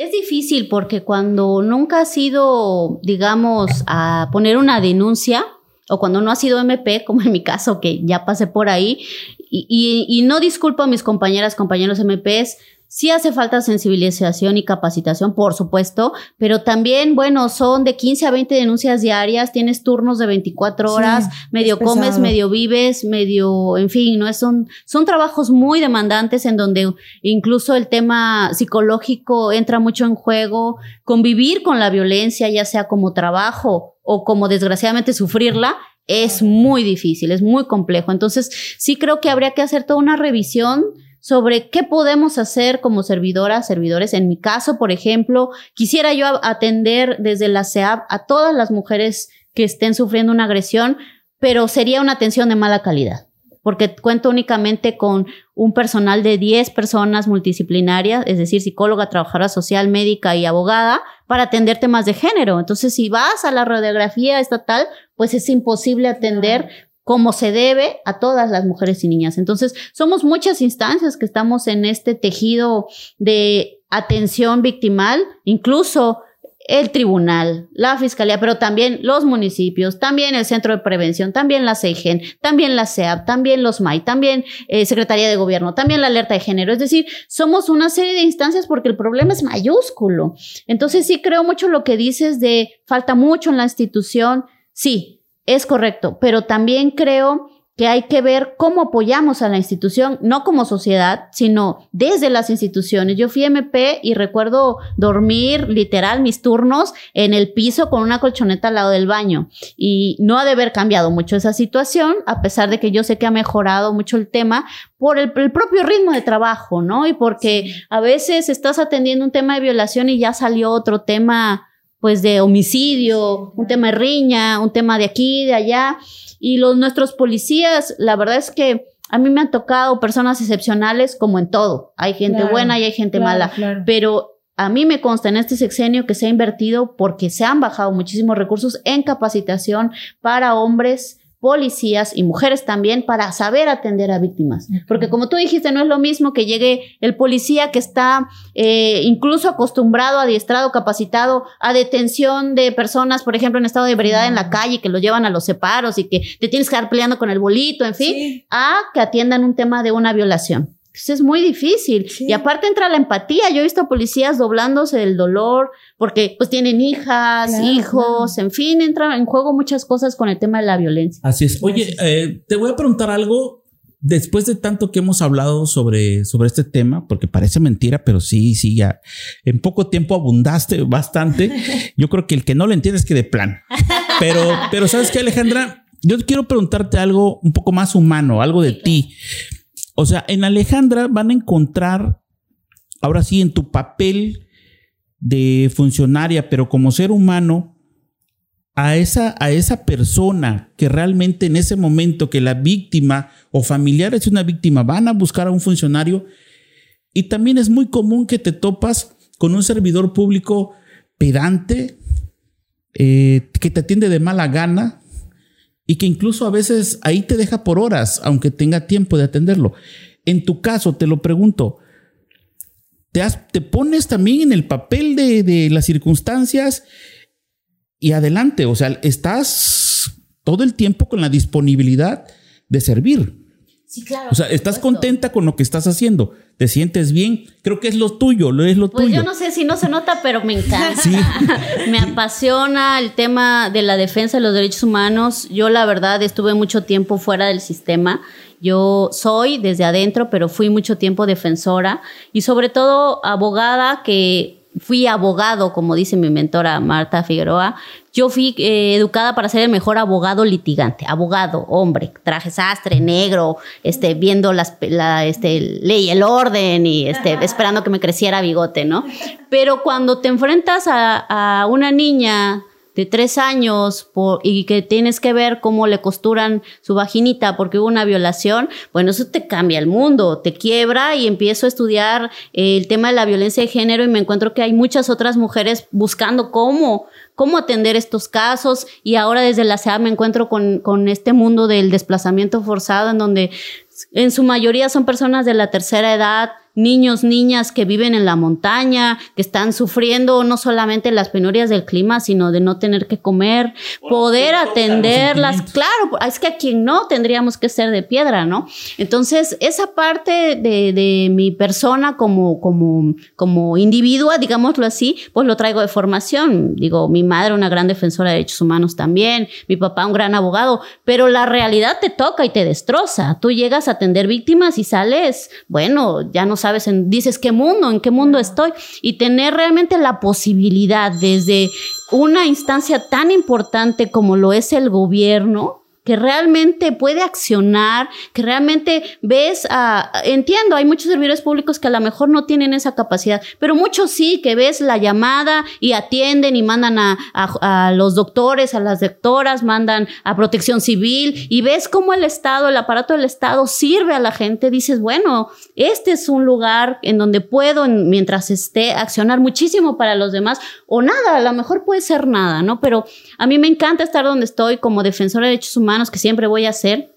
Es difícil porque cuando nunca has ido, digamos, a poner una denuncia, o cuando no ha sido MP, (laughs) como en mi caso, que ya pasé por ahí, y no disculpo a mis compañeras, compañeros MPs, Sí hace falta sensibilización y capacitación, por supuesto, pero también, bueno, son de 15 a 20 denuncias diarias, tienes turnos de 24 horas, medio comes, medio vives, medio, en fin, ¿no? Son, son trabajos muy demandantes en donde incluso el tema psicológico entra mucho en juego, convivir con la violencia, ya sea como trabajo o como desgraciadamente sufrirla, es muy difícil, es muy complejo. Entonces, sí creo que habría que hacer toda una revisión sobre qué podemos hacer como servidoras, servidores. En mi caso, por ejemplo, quisiera yo atender desde la CEAP a todas las mujeres que estén sufriendo una agresión, pero sería una atención de mala calidad, porque cuento únicamente con un personal de 10 personas multidisciplinarias, es decir, psicóloga, trabajadora social, médica y abogada, para atender temas de género. Entonces, si vas a la radiografía estatal, pues es imposible atender como se debe a todas las mujeres y niñas. Entonces, somos muchas instancias que estamos en este tejido de atención victimal, incluso el tribunal, la fiscalía, pero también los municipios, también el centro de prevención, también la CEGEN, también la CEAP, también los MAI, también eh, Secretaría de Gobierno, también la alerta de género. Es decir, somos una serie de instancias porque el problema es mayúsculo. Entonces sí creo mucho lo que dices de falta mucho en la institución. Sí, es correcto, pero también creo que hay que ver cómo apoyamos a la institución, no como sociedad, sino desde las instituciones. Yo fui MP y recuerdo dormir literal mis turnos en el piso con una colchoneta al lado del baño y no ha de haber cambiado mucho esa situación, a pesar de que yo sé que ha mejorado mucho el tema por el, propio ritmo de trabajo, ¿no? Y porque a veces estás atendiendo un tema de violación y ya salió otro tema pues de homicidio, un tema de riña, un tema de aquí, de allá. Y los nuestros policías, la verdad es que a mí me han tocado personas excepcionales como en todo. Hay gente buena y hay gente mala. Pero a mí me consta en este sexenio que se ha invertido porque se han bajado muchísimos recursos en capacitación para hombres policías y mujeres también para saber atender a víctimas. Porque como tú dijiste, no es lo mismo que llegue el policía que está eh, incluso acostumbrado, adiestrado, capacitado a detención de personas, por ejemplo, en estado de ebriedad en la calle, que lo llevan a los separos y que te tienes que estar peleando con el bolito, en fin, a que atiendan un tema de una violación. Entonces es muy difícil. Y aparte entra la empatía. Yo he visto policías doblándose del dolor porque pues tienen hijas, hijos, en fin, entran en juego muchas cosas con el tema de la violencia. Así es. Oye, eh, te voy a preguntar algo. Después de tanto que hemos hablado sobre, sobre este tema, porque parece mentira, pero sí, sí, ya en poco tiempo abundaste bastante. (laughs) Yo creo que el que no lo entiende es que de plan. Pero, pero sabes qué, Alejandra, yo quiero preguntarte algo un poco más humano, algo de ti. O sea, en Alejandra van a encontrar, ahora sí, en tu papel de funcionaria, pero como ser humano, a esa, a esa persona que realmente en ese momento que la víctima o familiares de una víctima van a buscar a un funcionario. Y también es muy común que te topas con un servidor público pedante, eh, que te atiende de mala gana, y que incluso a veces ahí te deja por horas, aunque tenga tiempo de atenderlo. En tu caso, te lo pregunto, ¿te, te pones también en el papel de, de las circunstancias y adelante? O sea, estás todo el tiempo con la disponibilidad de servir. Sí, claro. O sea, estás contenta con lo que estás haciendo, te sientes bien, creo que es lo tuyo, lo es lo pues tuyo. Yo no sé si no se nota, pero me encanta. (laughs) me apasiona el tema de la defensa de los derechos humanos. Yo la verdad estuve mucho tiempo fuera del sistema. Yo soy desde adentro, pero fui mucho tiempo defensora y sobre todo abogada que fui abogado, como dice mi mentora Marta Figueroa, yo fui eh, educada para ser el mejor abogado litigante, abogado, hombre, traje sastre, negro, este, viendo las, la este, ley, el orden y este, esperando que me creciera bigote, ¿no? Pero cuando te enfrentas a, a una niña de tres años por, y que tienes que ver cómo le costuran su vaginita porque hubo una violación, bueno, eso te cambia el mundo, te quiebra y empiezo a estudiar el tema de la violencia de género y me encuentro que hay muchas otras mujeres buscando cómo cómo atender estos casos. Y ahora desde la SEA me encuentro con, con este mundo del desplazamiento forzado en donde en su mayoría son personas de la tercera edad niños, niñas que viven en la montaña, que están sufriendo no solamente las penurias del clima, sino de no tener que comer, poder atenderlas. Claro, es que a quien no tendríamos que ser de piedra, ¿no? Entonces, esa parte de, de mi persona como, como, como individua, digámoslo así, pues lo traigo de formación. Digo, mi madre una gran defensora de derechos humanos también, mi papá un gran abogado, pero la realidad te toca y te destroza. Tú llegas a atender víctimas y sales, bueno, ya no sabes, en, dices, ¿qué mundo? ¿En qué mundo estoy? Y tener realmente la posibilidad desde una instancia tan importante como lo es el gobierno, que realmente puede accionar, que realmente ves a, entiendo, hay muchos servidores públicos que a lo mejor no tienen esa capacidad, pero muchos sí, que ves la llamada y atienden y mandan a, a, los doctores, a las doctoras, mandan a protección civil y ves cómo el Estado, el aparato del Estado sirve a la gente, dices, bueno, este es un lugar en donde puedo, mientras esté, accionar muchísimo para los demás o nada, a lo mejor puede ser nada, ¿no? Pero a mí me encanta estar donde estoy como defensora de derechos humanos que siempre voy a hacer.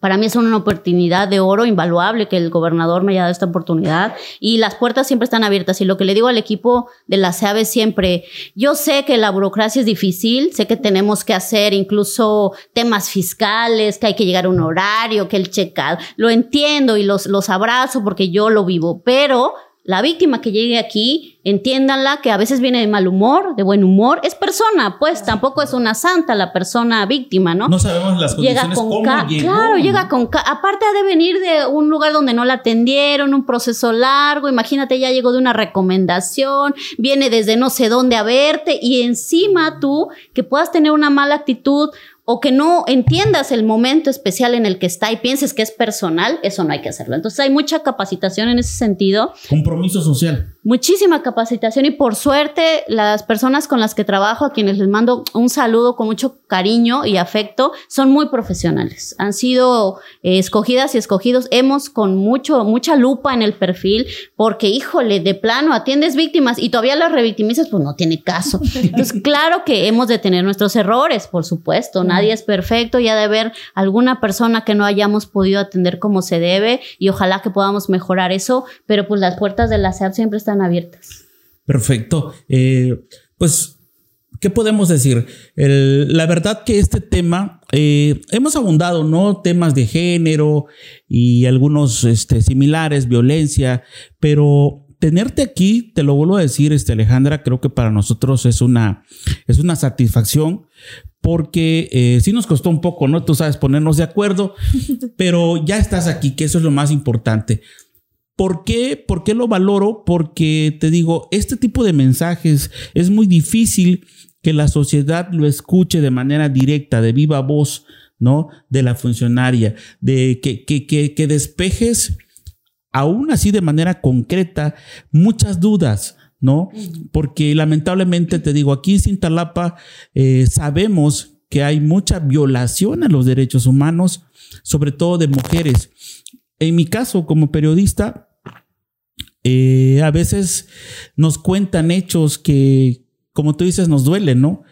Para mí es una oportunidad de oro invaluable que el gobernador me haya dado esta oportunidad y las puertas siempre están abiertas. Y lo que le digo al equipo de la SEAVE siempre, yo sé que la burocracia es difícil, sé que tenemos que hacer incluso temas fiscales, que hay que llegar a un horario, que el checado, lo entiendo y los, los abrazo porque yo lo vivo, pero la víctima que llegue aquí, entiéndanla que a veces viene de mal humor, de buen humor, es persona, pues tampoco es una santa la persona víctima, ¿no? No sabemos las condiciones llega con cómo llegó. Claro, llega con aparte ha de venir de un lugar donde no la atendieron, un proceso largo, imagínate ya llegó de una recomendación, viene desde no sé dónde a verte y encima tú que puedas tener una mala actitud o que no entiendas el momento especial en el que está y pienses que es personal, eso no hay que hacerlo. Entonces hay mucha capacitación en ese sentido Compromiso social. Muchísima capacitación y por suerte las personas con las que trabajo, a quienes les mando un saludo con mucho cariño y afecto, son muy profesionales. Han sido eh, escogidas y escogidos. Hemos con mucho, mucha lupa en el perfil porque, híjole, de plano atiendes víctimas y todavía las revictimizas, pues no tiene caso. Entonces, (laughs) claro que hemos de tener nuestros errores, por supuesto. Nadie es perfecto y ha de haber alguna persona que no hayamos podido atender como se debe y ojalá que podamos mejorar eso, pero pues las puertas de la SEAP siempre están abiertas. Perfecto. Eh, pues, ¿qué podemos decir? El- la verdad que este tema, eh, hemos abundado, ¿no? Temas de género y algunos este, similares, violencia, pero tenerte aquí, te lo vuelvo a decir, este, Alejandra, creo que para nosotros es una, es una satisfacción. Porque eh, sí nos costó un poco, ¿no? Tú sabes, ponernos de acuerdo, (laughs) pero ya estás aquí, que eso es lo más importante. ¿Por qué? ¿Por qué lo valoro? Porque te digo, este tipo de mensajes es muy difícil que la sociedad lo escuche de manera directa, de viva voz, ¿no? De la funcionaria, de que, que, que, que despejes aún así de manera concreta muchas dudas, ¿no? Porque lamentablemente te digo, aquí en Cintalapa eh, sabemos que hay mucha violación a los derechos humanos, sobre todo de mujeres. En mi caso, como periodista, eh, a veces nos cuentan hechos que, como tú dices, nos duelen, ¿no?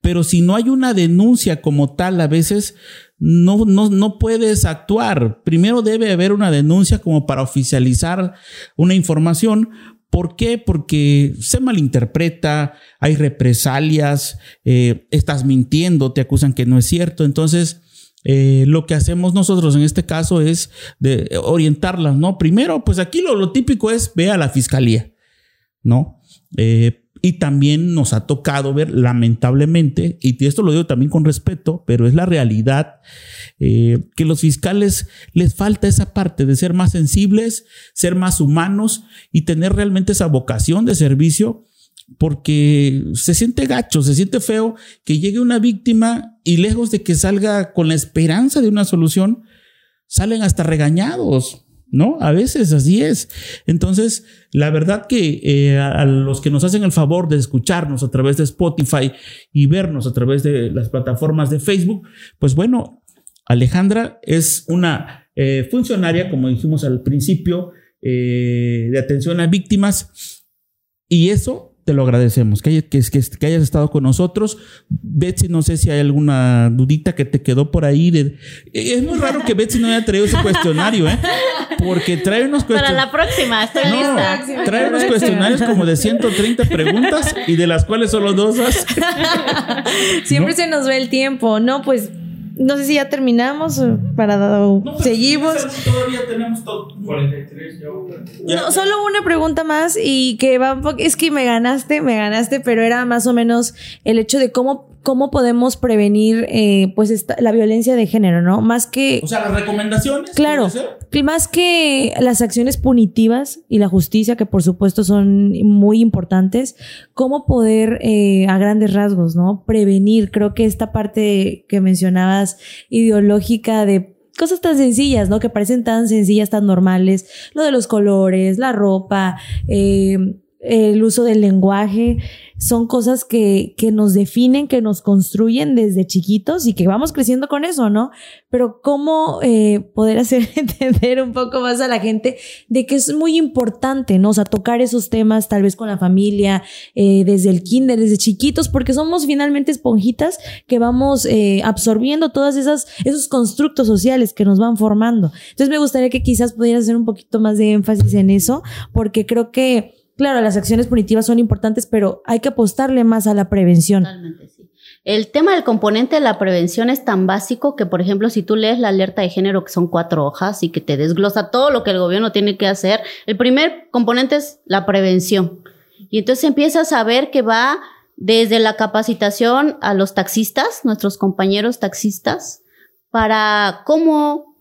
Pero si no hay una denuncia como tal, a veces no, no, no puedes actuar. Primero debe haber una denuncia como para oficializar una información. ¿Por qué? Porque se malinterpreta, hay represalias, eh, estás mintiendo, te acusan que no es cierto. Entonces, eh, lo que hacemos nosotros en este caso es de orientarlas, ¿no? Primero, pues aquí lo, lo típico es ve a la fiscalía, ¿no? Eh, y también nos ha tocado ver, lamentablemente, y esto lo digo también con respeto, pero es la realidad, eh, que los fiscales les falta esa parte de ser más sensibles, ser más humanos y tener realmente esa vocación de servicio, porque se siente gacho, se siente feo que llegue una víctima y lejos de que salga con la esperanza de una solución, salen hasta regañados. ¿no? A veces así es. Entonces, la verdad que eh, a, los que nos hacen el favor de escucharnos a través de Spotify y vernos a través de las plataformas de Facebook, pues bueno, Alejandra es una eh, funcionaria, como dijimos al principio, eh, de atención a víctimas y eso te lo agradecemos, que, que, que, que, hayas estado con nosotros. Betsy, no sé si hay alguna dudita que te quedó por ahí. De... Es muy raro que Betsy no haya traído ese (laughs) cuestionario, ¿eh? Porque trae unos cuestionarios. Para la próxima, estoy no, lista. Trae unos cuestionarios como de 130 preguntas y de las cuales solo dos has... (laughs) Siempre ¿No? se nos ve el tiempo. No, pues no sé si ya terminamos para no, seguimos. Todavía tenemos todo. 43 ya. No, solo una pregunta más y que va es que me ganaste, me ganaste, pero era más o menos el hecho de cómo cómo podemos prevenir eh, pues esta, la violencia de género, ¿no? Más que o sea, las recomendaciones. Claro, más que las acciones punitivas y la justicia que por supuesto son muy importantes, cómo poder eh, a grandes rasgos, ¿no? Prevenir. Creo que esta parte que mencionabas ideológica de cosas tan sencillas, ¿no? Que parecen tan sencillas, tan normales, lo de los colores, la ropa, eh, el uso del lenguaje, son cosas que, que nos definen, que nos construyen desde chiquitos y que vamos creciendo con eso, ¿no? Pero cómo eh, poder hacer (laughs) entender un poco más a la gente de que es muy importante, ¿no? O sea, tocar esos temas tal vez con la familia, eh, desde el kinder, desde chiquitos, porque somos finalmente esponjitas que vamos eh, absorbiendo todas esas, esos constructos sociales que nos van formando. Entonces me gustaría que quizás pudieras hacer un poquito más de énfasis en eso, porque creo que Claro, las acciones punitivas son importantes, pero hay que apostarle más a la prevención. Totalmente, sí. El tema del componente de la prevención es tan básico que, por ejemplo, si tú lees la alerta de género, que son cuatro hojas y que te desglosa todo lo que el gobierno tiene que hacer, el primer componente es la prevención. Y entonces empiezas a ver que va desde la capacitación a los taxistas, nuestros compañeros taxistas, para cómo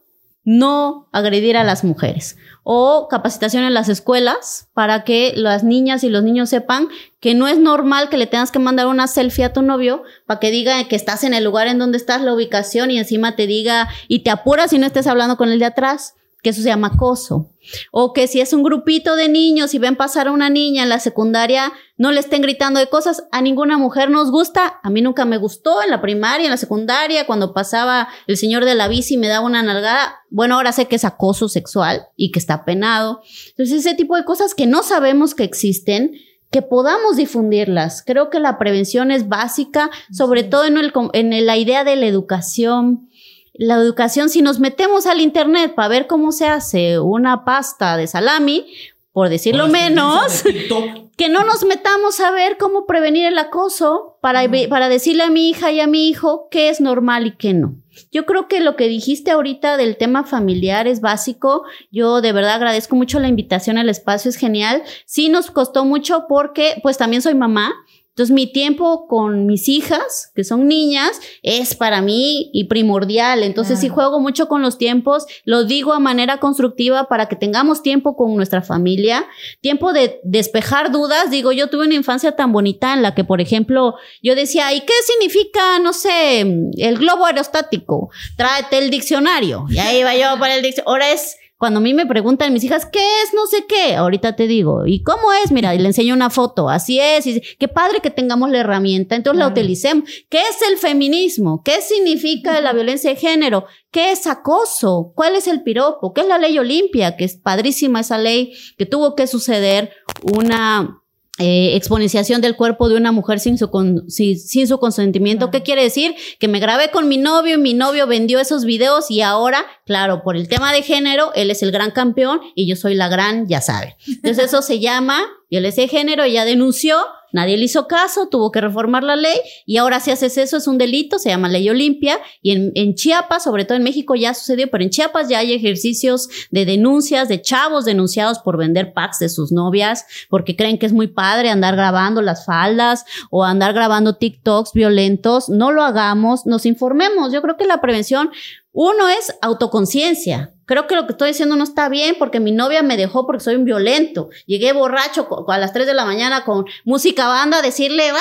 no agredir a las mujeres. O capacitación en las escuelas para que las niñas y los niños sepan que no es normal que le tengas que mandar una selfie a tu novio para que diga que estás en el lugar en donde estás, la ubicación y encima te diga y te apuras si no estés hablando con el de atrás que eso se llama acoso. O que si es un grupito de niños y ven pasar a una niña en la secundaria, no le estén gritando de cosas. A ninguna mujer nos gusta. A mí nunca me gustó en la primaria, en la secundaria, cuando pasaba el señor de la bici y me daba una nalgada. Bueno, ahora sé que es acoso sexual y que está penado. Entonces, ese tipo de cosas que no sabemos que existen, que podamos difundirlas. Creo que la prevención es básica, sobre todo en, el, en la idea de la educación la educación, si nos metemos al internet para ver cómo se hace una pasta de salami, por decirlo menos, (laughs) que no nos metamos a ver cómo prevenir el acoso para, para decirle a mi hija y a mi hijo qué es normal y qué no. Yo creo que lo que dijiste ahorita del tema familiar es básico. Yo de verdad agradezco mucho la invitación al espacio, es genial. Sí nos costó mucho porque pues también soy mamá entonces mi tiempo con mis hijas, que son niñas, es para mí y primordial. Entonces sí juego mucho con los tiempos, lo digo a manera constructiva para que tengamos tiempo con nuestra familia, tiempo de despejar dudas. Digo, yo tuve una infancia tan bonita en la que, por ejemplo, yo decía, ¿y qué significa, no sé, el globo aerostático? Tráete el diccionario. Y ahí va yo para el diccionario. Ahora es cuando a mí me preguntan mis hijas, ¿qué es? No sé qué. Ahorita te digo, ¿y cómo es? Mira, y le enseño una foto. Así es. Y qué padre que tengamos la herramienta. Entonces la utilicemos. ¿Qué es el feminismo? ¿Qué significa la violencia de género? ¿Qué es acoso? ¿Cuál es el piropo? ¿Qué es la ley Olimpia? Que es padrísima esa ley que tuvo que suceder una eh, exponenciación del cuerpo de una mujer sin su, sin, su consentimiento. ¿Qué quiere decir? Que me grabé con mi novio y mi novio vendió esos videos y ahora, claro, por el tema de género, él es el gran campeón y yo soy la gran, ya sabe. Entonces eso se llama violencia de género, ella denunció Nadie le hizo caso, tuvo que reformar la ley y ahora si haces eso es un delito, se llama ley Olimpia y en, en, Chiapas, sobre todo en México ya sucedió, pero en Chiapas ya hay ejercicios de denuncias de chavos denunciados por vender packs de sus novias porque creen que es muy padre andar grabando las faldas o andar grabando TikToks violentos. No lo hagamos, nos informemos. Yo creo que la prevención, uno es autoconciencia creo que lo que estoy diciendo no está bien porque mi novia me dejó porque soy un violento. Llegué borracho a las 3 de la mañana con música banda a decirle,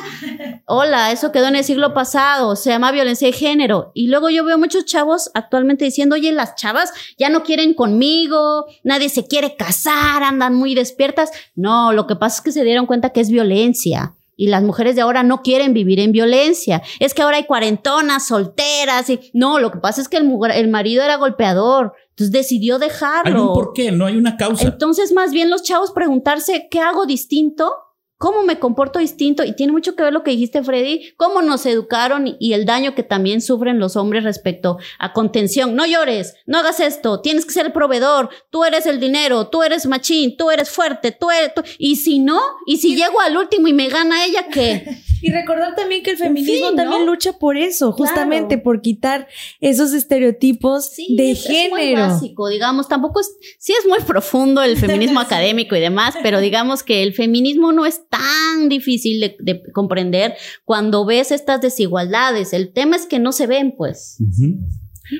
(laughs) hola, eso quedó en el siglo pasado, se llama violencia de género. Y luego yo veo muchos chavos actualmente diciendo, oye, las chavas ya no quieren conmigo, nadie se quiere casar, andan muy despiertas. No, lo que pasa es que se dieron cuenta que es violencia y las mujeres de ahora no quieren vivir en violencia. Es que ahora hay cuarentonas, solteras y no, lo que pasa es que el, el marido era golpeador, entonces decidió dejarlo. Hay un por qué, no hay una causa. Entonces, más bien los chavos preguntarse, ¿qué hago distinto? Cómo me comporto distinto y tiene mucho que ver lo que dijiste Freddy, cómo nos educaron y el daño que también sufren los hombres respecto a contención. No llores, no hagas esto, tienes que ser el proveedor, tú eres el dinero, tú eres machín, tú eres fuerte, tú eres... Y si no, y si llego al último y me gana ella, ¿qué? (laughs) Y recordar también que el feminismo también lucha por eso, justamente por quitar esos estereotipos de género. Es muy básico, digamos, tampoco es, sí es muy (laughs) profundo el feminismo (laughs) académico y demás, pero digamos que el feminismo no es tan difícil de, comprender cuando ves estas desigualdades. El tema es que no se ven, pues.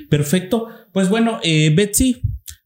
Perfecto. Pues bueno, eh, Betsy,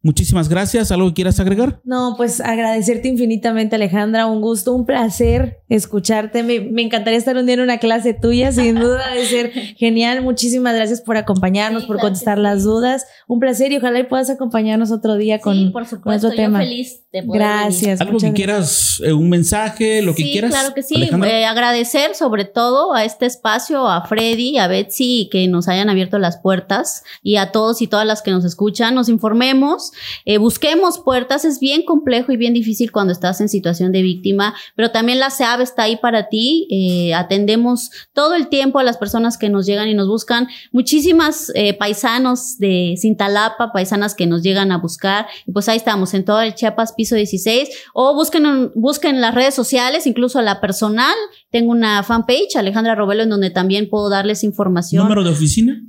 Muchísimas gracias. ¿Algo que quieras agregar? No, pues agradecerte infinitamente, Alejandra. Un gusto, un placer escucharte. Me, encantaría estar un día en una clase tuya, sin duda de ser genial. Muchísimas gracias por acompañarnos, por contestar las dudas. Un placer y ojalá puedas acompañarnos otro día con, sí, por supuesto, otro tema. feliz de poder Gracias. Algo que quieras, eh, un mensaje, lo que quieras. Claro que sí. Eh, agradecer sobre todo a este espacio, a Freddy, a Betsy, que nos hayan abierto las puertas y a todos y todas las que nos escuchan. Nos informemos eh, busquemos puertas, es bien complejo y bien difícil cuando estás en situación de víctima, pero también la SEAB está ahí para ti. Eh, atendemos todo el tiempo a las personas que nos llegan y nos buscan. Muchísimas eh, paisanos de Cintalapa, paisanas que nos llegan a buscar. Y pues ahí estamos, en todo el Chiapas, piso 16. O busquen, busquen las redes sociales, incluso la personal. Tengo una fanpage, Alejandra Robelo, en donde también puedo darles información. ¿Número de oficina?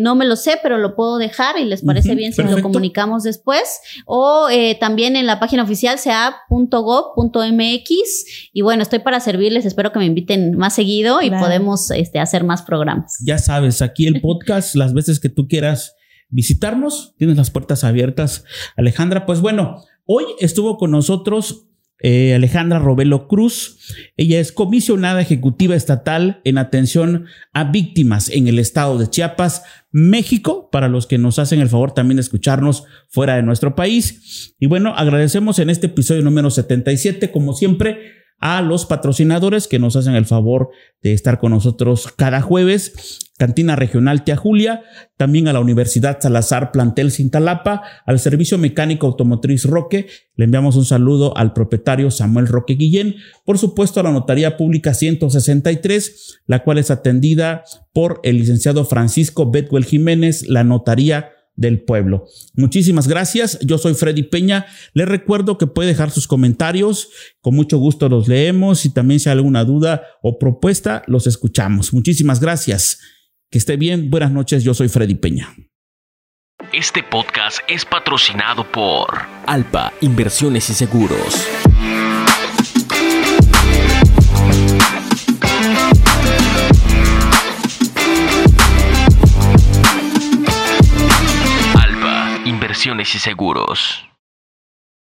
no me lo sé, pero lo puedo dejar y les parece bien si lo comunicamos después o eh, también en la página oficial sea.gov.mx y bueno, estoy para servirles, espero que me inviten más seguido y podemos este, hacer más programas. Ya sabes, aquí el podcast, las veces que tú quieras visitarnos, tienes las puertas abiertas. Alejandra, pues bueno, hoy estuvo con nosotros eh, Alejandra Robelo Cruz. Ella es comisionada ejecutiva estatal en atención a víctimas en el estado de Chiapas, México, para los que nos hacen el favor también de escucharnos fuera de nuestro país. Y bueno, agradecemos en este episodio número 77, como siempre, a los patrocinadores que nos hacen el favor de estar con nosotros cada jueves. Cantina Regional Tia Julia, también a la Universidad Salazar Plantel Cintalapa, al Servicio Mecánico Automotriz Roque. Le enviamos un saludo al propietario Samuel Roque Guillén, por supuesto a la Notaría Pública 163, la cual es atendida por el licenciado Francisco Betwell Jiménez, la Notaría del pueblo. Muchísimas gracias. Yo soy Freddy Peña. Les recuerdo que puede dejar sus comentarios. Con mucho gusto los leemos y también si hay alguna duda o propuesta, los escuchamos. Muchísimas gracias. Que esté bien. Buenas noches. Yo soy Freddy Peña. Este podcast es patrocinado por Alpa Inversiones y Seguros. Y seguros.